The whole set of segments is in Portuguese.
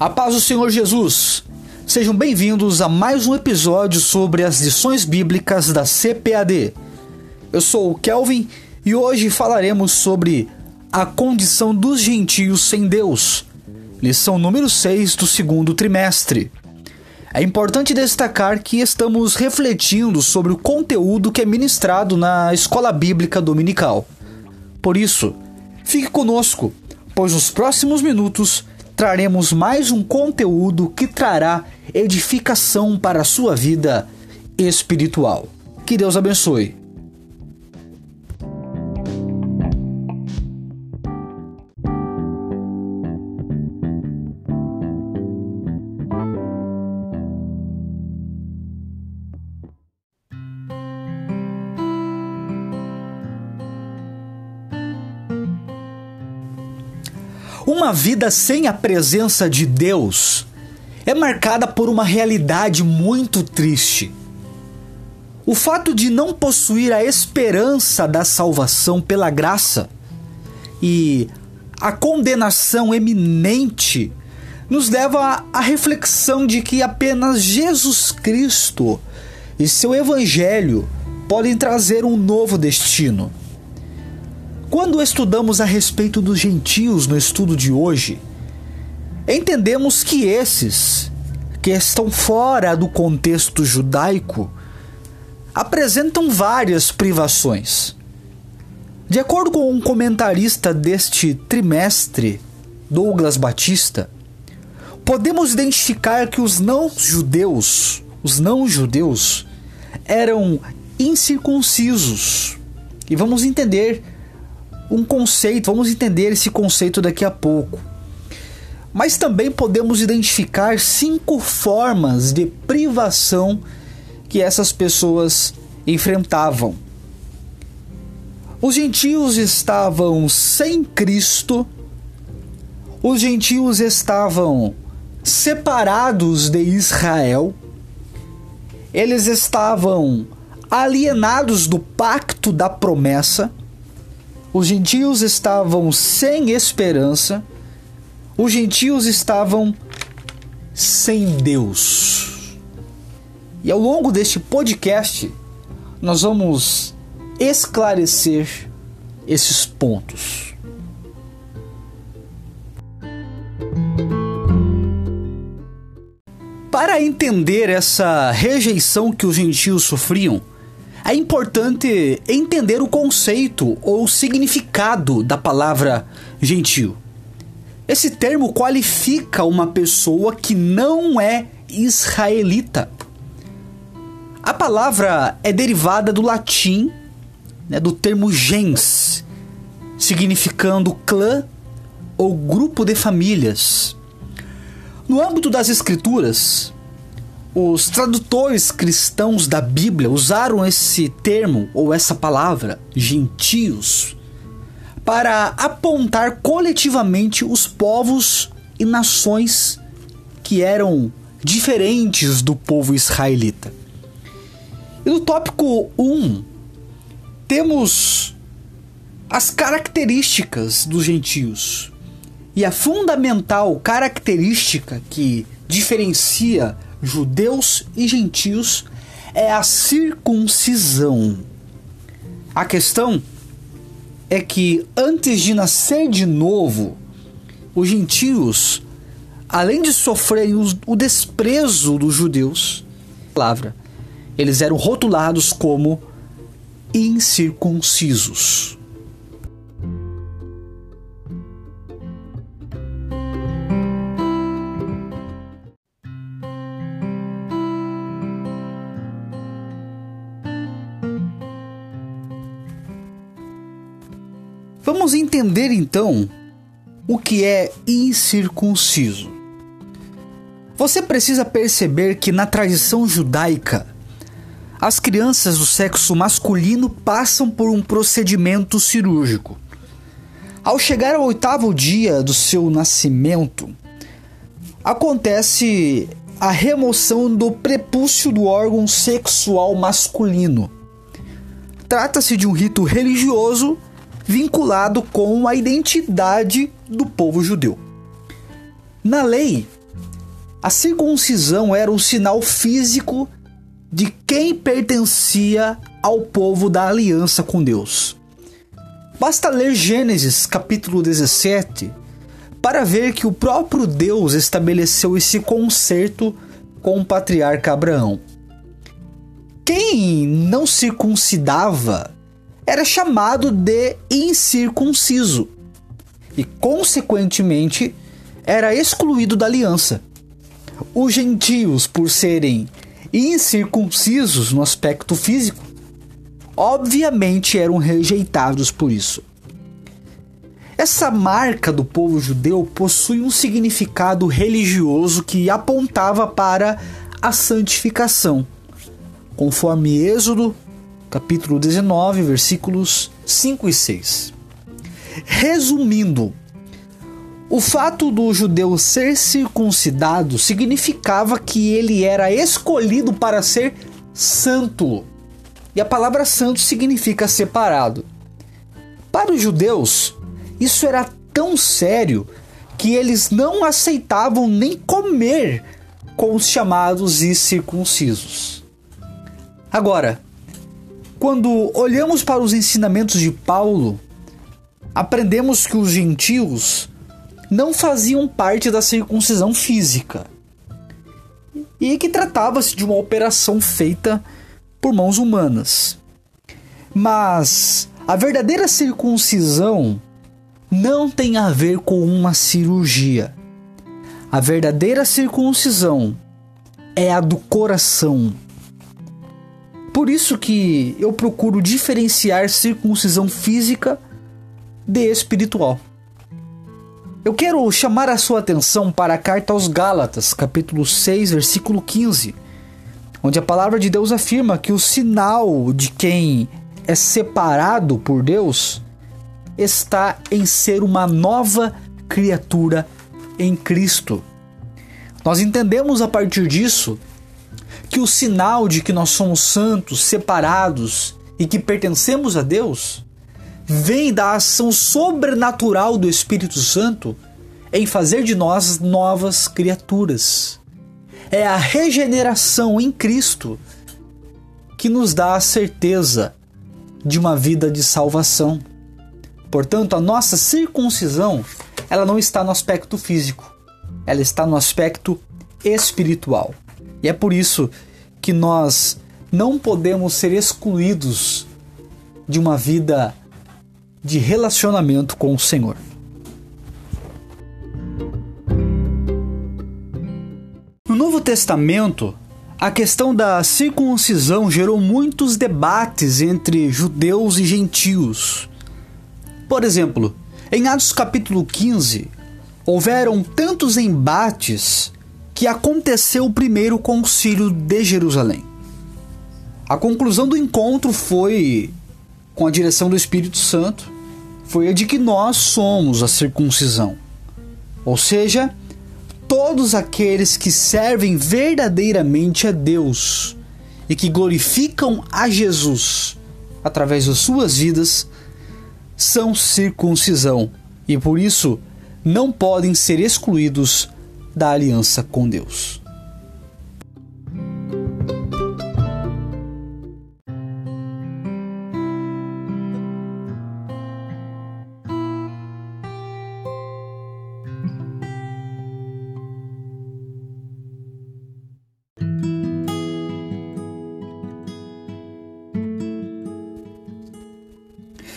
A paz do Senhor Jesus. Sejam bem-vindos a mais um episódio sobre as lições bíblicas da CPAD. Eu sou o Kelvin e hoje falaremos sobre a condição dos gentios sem Deus. Lição número 6 do segundo trimestre. É importante destacar que estamos refletindo sobre o conteúdo que é ministrado na escola bíblica dominical. Por isso, fique conosco, pois nos próximos minutos traremos mais um conteúdo que trará edificação para a sua vida espiritual. Que Deus abençoe. Uma vida sem a presença de Deus é marcada por uma realidade muito triste. O fato de não possuir a esperança da salvação pela graça e a condenação eminente nos leva à reflexão de que apenas Jesus Cristo e seu Evangelho podem trazer um novo destino. Quando estudamos a respeito dos gentios no estudo de hoje, entendemos que esses, que estão fora do contexto judaico, apresentam várias privações. De acordo com um comentarista deste trimestre, Douglas Batista, podemos identificar que os não-judeus, os não-judeus, eram incircuncisos. E vamos entender um conceito, vamos entender esse conceito daqui a pouco. Mas também podemos identificar cinco formas de privação que essas pessoas enfrentavam. Os gentios estavam sem Cristo, os gentios estavam separados de Israel, eles estavam alienados do pacto da promessa os gentios estavam sem esperança, os gentios estavam sem Deus. E ao longo deste podcast, nós vamos esclarecer esses pontos. Para entender essa rejeição que os gentios sofriam, é importante entender o conceito ou significado da palavra gentil. Esse termo qualifica uma pessoa que não é israelita. A palavra é derivada do latim, né, do termo gens, significando clã ou grupo de famílias. No âmbito das escrituras, os tradutores cristãos da Bíblia usaram esse termo ou essa palavra, gentios, para apontar coletivamente os povos e nações que eram diferentes do povo israelita. E no tópico 1, temos as características dos gentios. E a fundamental característica que diferencia judeus e gentios é a circuncisão. A questão é que antes de nascer de novo, os gentios, além de sofrerem o desprezo dos judeus, palavra, eles eram rotulados como incircuncisos. Vamos entender então o que é incircunciso. Você precisa perceber que na tradição judaica, as crianças do sexo masculino passam por um procedimento cirúrgico. Ao chegar ao oitavo dia do seu nascimento, acontece a remoção do prepúcio do órgão sexual masculino. Trata-se de um rito religioso vinculado com a identidade do povo judeu. Na lei, a circuncisão era o sinal físico de quem pertencia ao povo da aliança com Deus. Basta ler Gênesis capítulo 17 para ver que o próprio Deus estabeleceu esse concerto com o patriarca Abraão. Quem não circuncidava era chamado de incircunciso e, consequentemente, era excluído da aliança. Os gentios, por serem incircuncisos no aspecto físico, obviamente eram rejeitados por isso. Essa marca do povo judeu possui um significado religioso que apontava para a santificação, conforme Êxodo, capítulo 19, versículos 5 e 6. Resumindo, o fato do judeu ser circuncidado significava que ele era escolhido para ser santo. E a palavra santo significa separado. Para os judeus, isso era tão sério que eles não aceitavam nem comer com os chamados incircuncisos. Agora, quando olhamos para os ensinamentos de Paulo, aprendemos que os gentios não faziam parte da circuncisão física e que tratava-se de uma operação feita por mãos humanas. Mas a verdadeira circuncisão não tem a ver com uma cirurgia. A verdadeira circuncisão é a do coração. Por isso que eu procuro diferenciar circuncisão física de espiritual. Eu quero chamar a sua atenção para a carta aos Gálatas, capítulo 6, versículo 15, onde a palavra de Deus afirma que o sinal de quem é separado por Deus está em ser uma nova criatura em Cristo. Nós entendemos a partir disso que o sinal de que nós somos santos, separados e que pertencemos a Deus vem da ação sobrenatural do Espírito Santo em fazer de nós novas criaturas. É a regeneração em Cristo que nos dá a certeza de uma vida de salvação. Portanto, a nossa circuncisão, ela não está no aspecto físico, ela está no aspecto espiritual. E é por isso que nós não podemos ser excluídos de uma vida de relacionamento com o Senhor. No Novo Testamento, a questão da circuncisão gerou muitos debates entre judeus e gentios. Por exemplo, em Atos capítulo 15, houveram tantos embates que aconteceu o primeiro concílio de Jerusalém. A conclusão do encontro foi com a direção do Espírito Santo, foi a de que nós somos a circuncisão. Ou seja, todos aqueles que servem verdadeiramente a Deus e que glorificam a Jesus através das suas vidas são circuncisão e por isso não podem ser excluídos da aliança com Deus.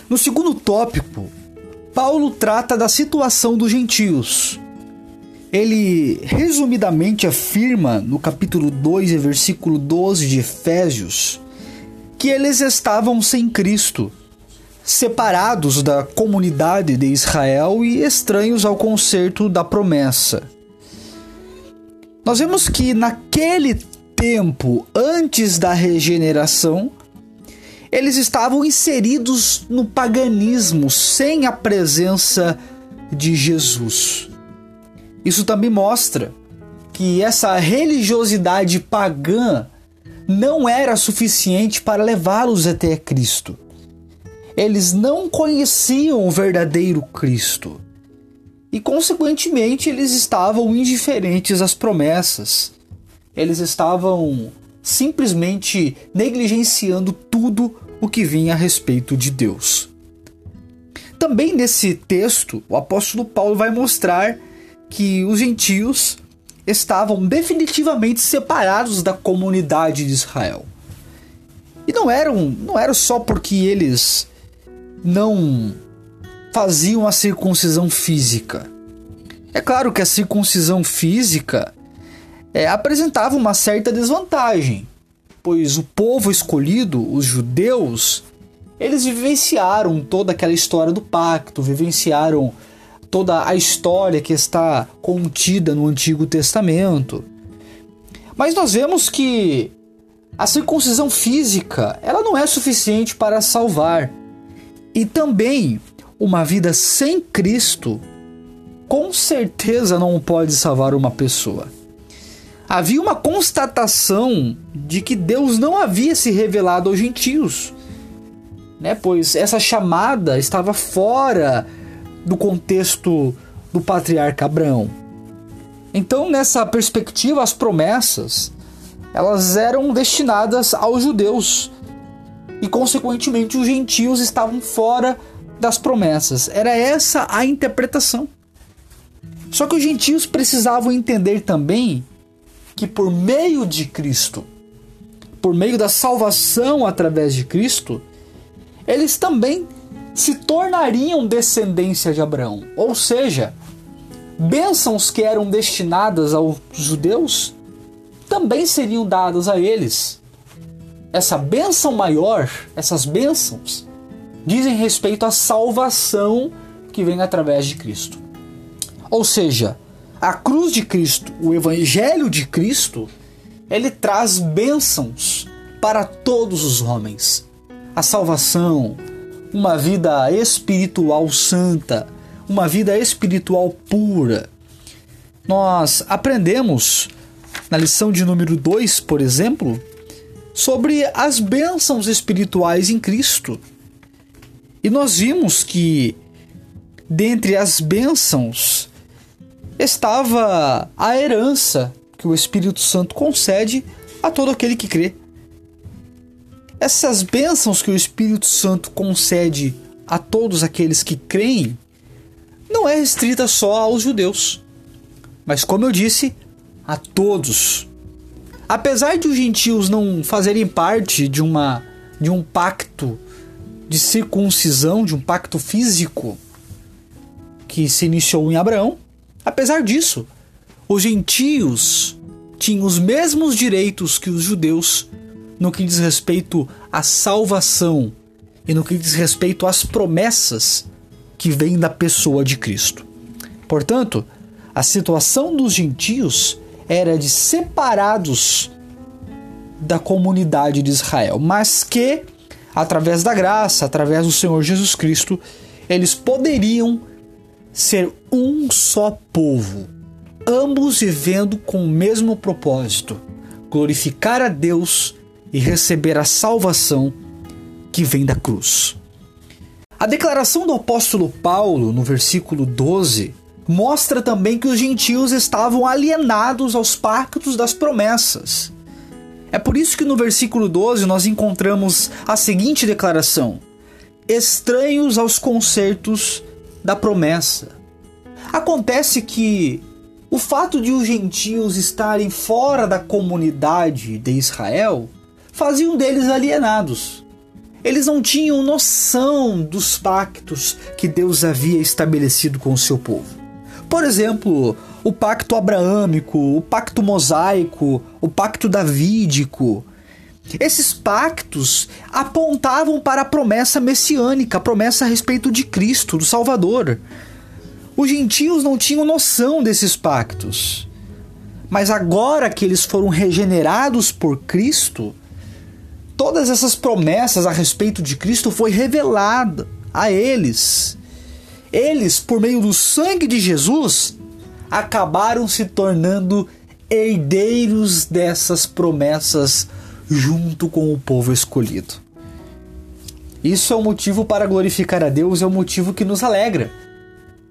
No segundo tópico, Paulo trata da situação dos gentios. Ele resumidamente afirma no capítulo 2 e versículo 12 de Efésios que eles estavam sem Cristo, separados da comunidade de Israel e estranhos ao concerto da promessa. Nós vemos que naquele tempo, antes da regeneração, eles estavam inseridos no paganismo sem a presença de Jesus. Isso também mostra que essa religiosidade pagã não era suficiente para levá-los até Cristo. Eles não conheciam o verdadeiro Cristo. e, consequentemente, eles estavam indiferentes às promessas. Eles estavam simplesmente negligenciando tudo o que vinha a respeito de Deus. Também nesse texto, o apóstolo Paulo vai mostrar que os gentios estavam definitivamente separados da comunidade de Israel. E não eram, não era só porque eles não faziam a circuncisão física. É claro que a circuncisão física é, apresentava uma certa desvantagem, pois o povo escolhido, os judeus, eles vivenciaram toda aquela história do pacto, vivenciaram toda a história que está contida no Antigo Testamento. Mas nós vemos que a circuncisão física, ela não é suficiente para salvar. E também uma vida sem Cristo com certeza não pode salvar uma pessoa. Havia uma constatação de que Deus não havia se revelado aos gentios, né? Pois essa chamada estava fora do contexto do patriarca Abraão. Então, nessa perspectiva, as promessas elas eram destinadas aos judeus e, consequentemente, os gentios estavam fora das promessas. Era essa a interpretação. Só que os gentios precisavam entender também que por meio de Cristo, por meio da salvação através de Cristo, eles também se tornariam descendência de Abraão. Ou seja, bênçãos que eram destinadas aos judeus também seriam dadas a eles. Essa bênção maior, essas bênçãos, dizem respeito à salvação que vem através de Cristo. Ou seja, a cruz de Cristo, o evangelho de Cristo, ele traz bênçãos para todos os homens. A salvação, uma vida espiritual santa, uma vida espiritual pura. Nós aprendemos na lição de número 2, por exemplo, sobre as bênçãos espirituais em Cristo. E nós vimos que dentre as bênçãos estava a herança que o Espírito Santo concede a todo aquele que crê. Essas bênçãos que o Espírito Santo concede a todos aqueles que creem não é restrita só aos judeus, mas como eu disse, a todos. Apesar de os gentios não fazerem parte de uma de um pacto de circuncisão, de um pacto físico que se iniciou em Abraão, Apesar disso, os gentios tinham os mesmos direitos que os judeus no que diz respeito à salvação e no que diz respeito às promessas que vêm da pessoa de Cristo. Portanto, a situação dos gentios era de separados da comunidade de Israel, mas que, através da graça, através do Senhor Jesus Cristo, eles poderiam ser um só povo, ambos vivendo com o mesmo propósito: glorificar a Deus e receber a salvação que vem da cruz. A declaração do apóstolo Paulo, no versículo 12, mostra também que os gentios estavam alienados aos pactos das promessas. É por isso que no versículo 12 nós encontramos a seguinte declaração: estranhos aos concertos da promessa. Acontece que o fato de os gentios estarem fora da comunidade de Israel faziam deles alienados. Eles não tinham noção dos pactos que Deus havia estabelecido com o seu povo. Por exemplo, o pacto abraâmico, o pacto mosaico, o pacto davídico. Esses pactos apontavam para a promessa messiânica, a promessa a respeito de Cristo, do Salvador. Os gentios não tinham noção desses pactos. Mas agora que eles foram regenerados por Cristo, todas essas promessas a respeito de Cristo foi revelada a eles. Eles, por meio do sangue de Jesus, acabaram se tornando herdeiros dessas promessas junto com o povo escolhido. Isso é um motivo para glorificar a Deus, é um motivo que nos alegra.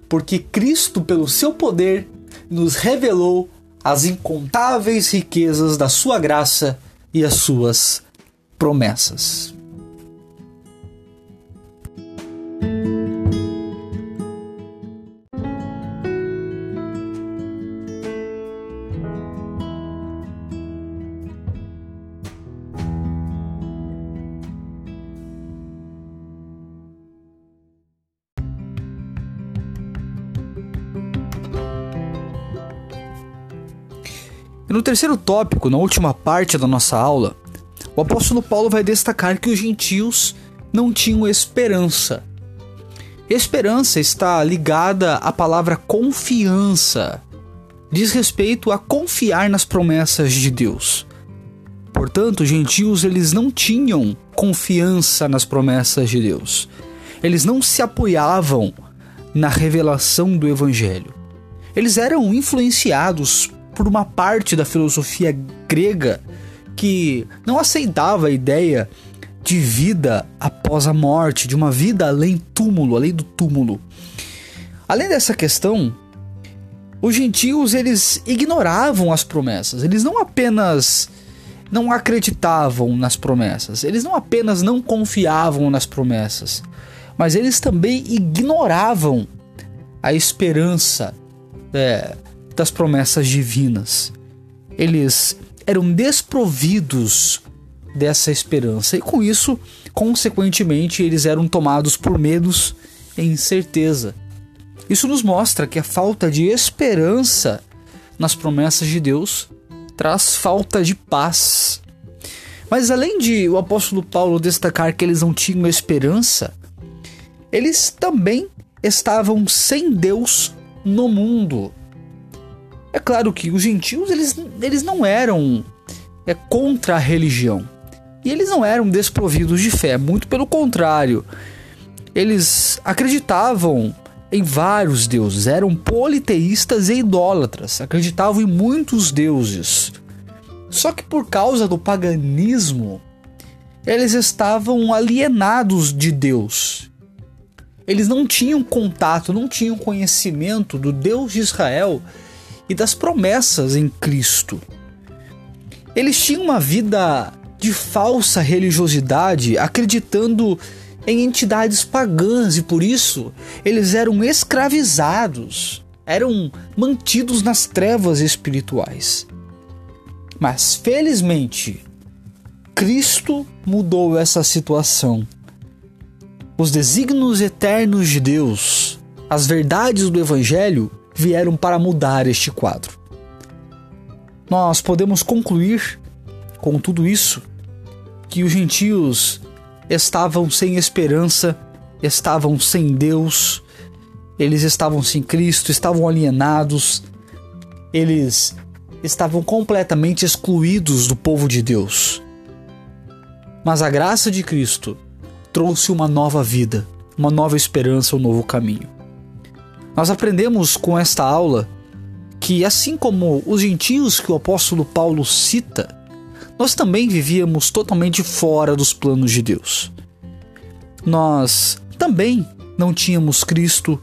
porque Cristo, pelo seu poder, nos revelou as incontáveis riquezas da sua graça e as suas promessas. E no terceiro tópico, na última parte da nossa aula, o apóstolo Paulo vai destacar que os gentios não tinham esperança. Esperança está ligada à palavra confiança. Diz respeito a confiar nas promessas de Deus. Portanto, os gentios eles não tinham confiança nas promessas de Deus. Eles não se apoiavam na revelação do evangelho. Eles eram influenciados por uma parte da filosofia grega que não aceitava a ideia de vida após a morte, de uma vida além túmulo, além do túmulo. Além dessa questão, os gentios eles ignoravam as promessas. Eles não apenas não acreditavam nas promessas, eles não apenas não confiavam nas promessas, mas eles também ignoravam a esperança é, das promessas divinas. Eles eram desprovidos dessa esperança e com isso, consequentemente, eles eram tomados por medos e incerteza. Isso nos mostra que a falta de esperança nas promessas de Deus traz falta de paz. Mas além de o apóstolo Paulo destacar que eles não tinham esperança, eles também estavam sem Deus no mundo. É claro que os gentios eles, eles não eram é, contra a religião. E eles não eram desprovidos de fé, muito pelo contrário. Eles acreditavam em vários deuses, eram politeístas e idólatras, acreditavam em muitos deuses. Só que por causa do paganismo, eles estavam alienados de Deus. Eles não tinham contato, não tinham conhecimento do Deus de Israel e das promessas em Cristo. Eles tinham uma vida de falsa religiosidade, acreditando em entidades pagãs e por isso eles eram escravizados, eram mantidos nas trevas espirituais. Mas felizmente, Cristo mudou essa situação. Os desígnios eternos de Deus, as verdades do Evangelho vieram para mudar este quadro. Nós podemos concluir com tudo isso que os gentios estavam sem esperança, estavam sem Deus, eles estavam sem Cristo, estavam alienados, eles estavam completamente excluídos do povo de Deus. Mas a graça de Cristo trouxe uma nova vida, uma nova esperança, um novo caminho. Nós aprendemos com esta aula que, assim como os gentios que o apóstolo Paulo cita, nós também vivíamos totalmente fora dos planos de Deus. Nós também não tínhamos Cristo,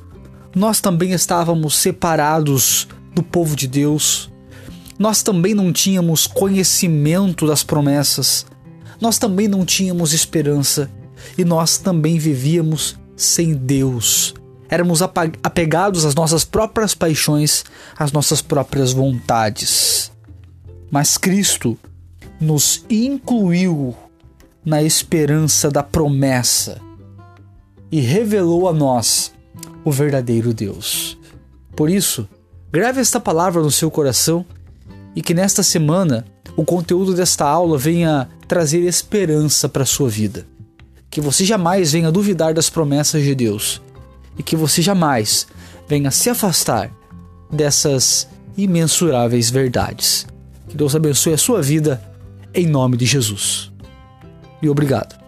nós também estávamos separados do povo de Deus, nós também não tínhamos conhecimento das promessas, nós também não tínhamos esperança. E nós também vivíamos sem Deus, éramos apegados às nossas próprias paixões, às nossas próprias vontades. Mas Cristo nos incluiu na esperança da promessa e revelou a nós o verdadeiro Deus. Por isso, grave esta palavra no seu coração e que nesta semana o conteúdo desta aula venha trazer esperança para a sua vida. Que você jamais venha duvidar das promessas de Deus e que você jamais venha se afastar dessas imensuráveis verdades. Que Deus abençoe a sua vida em nome de Jesus. E obrigado.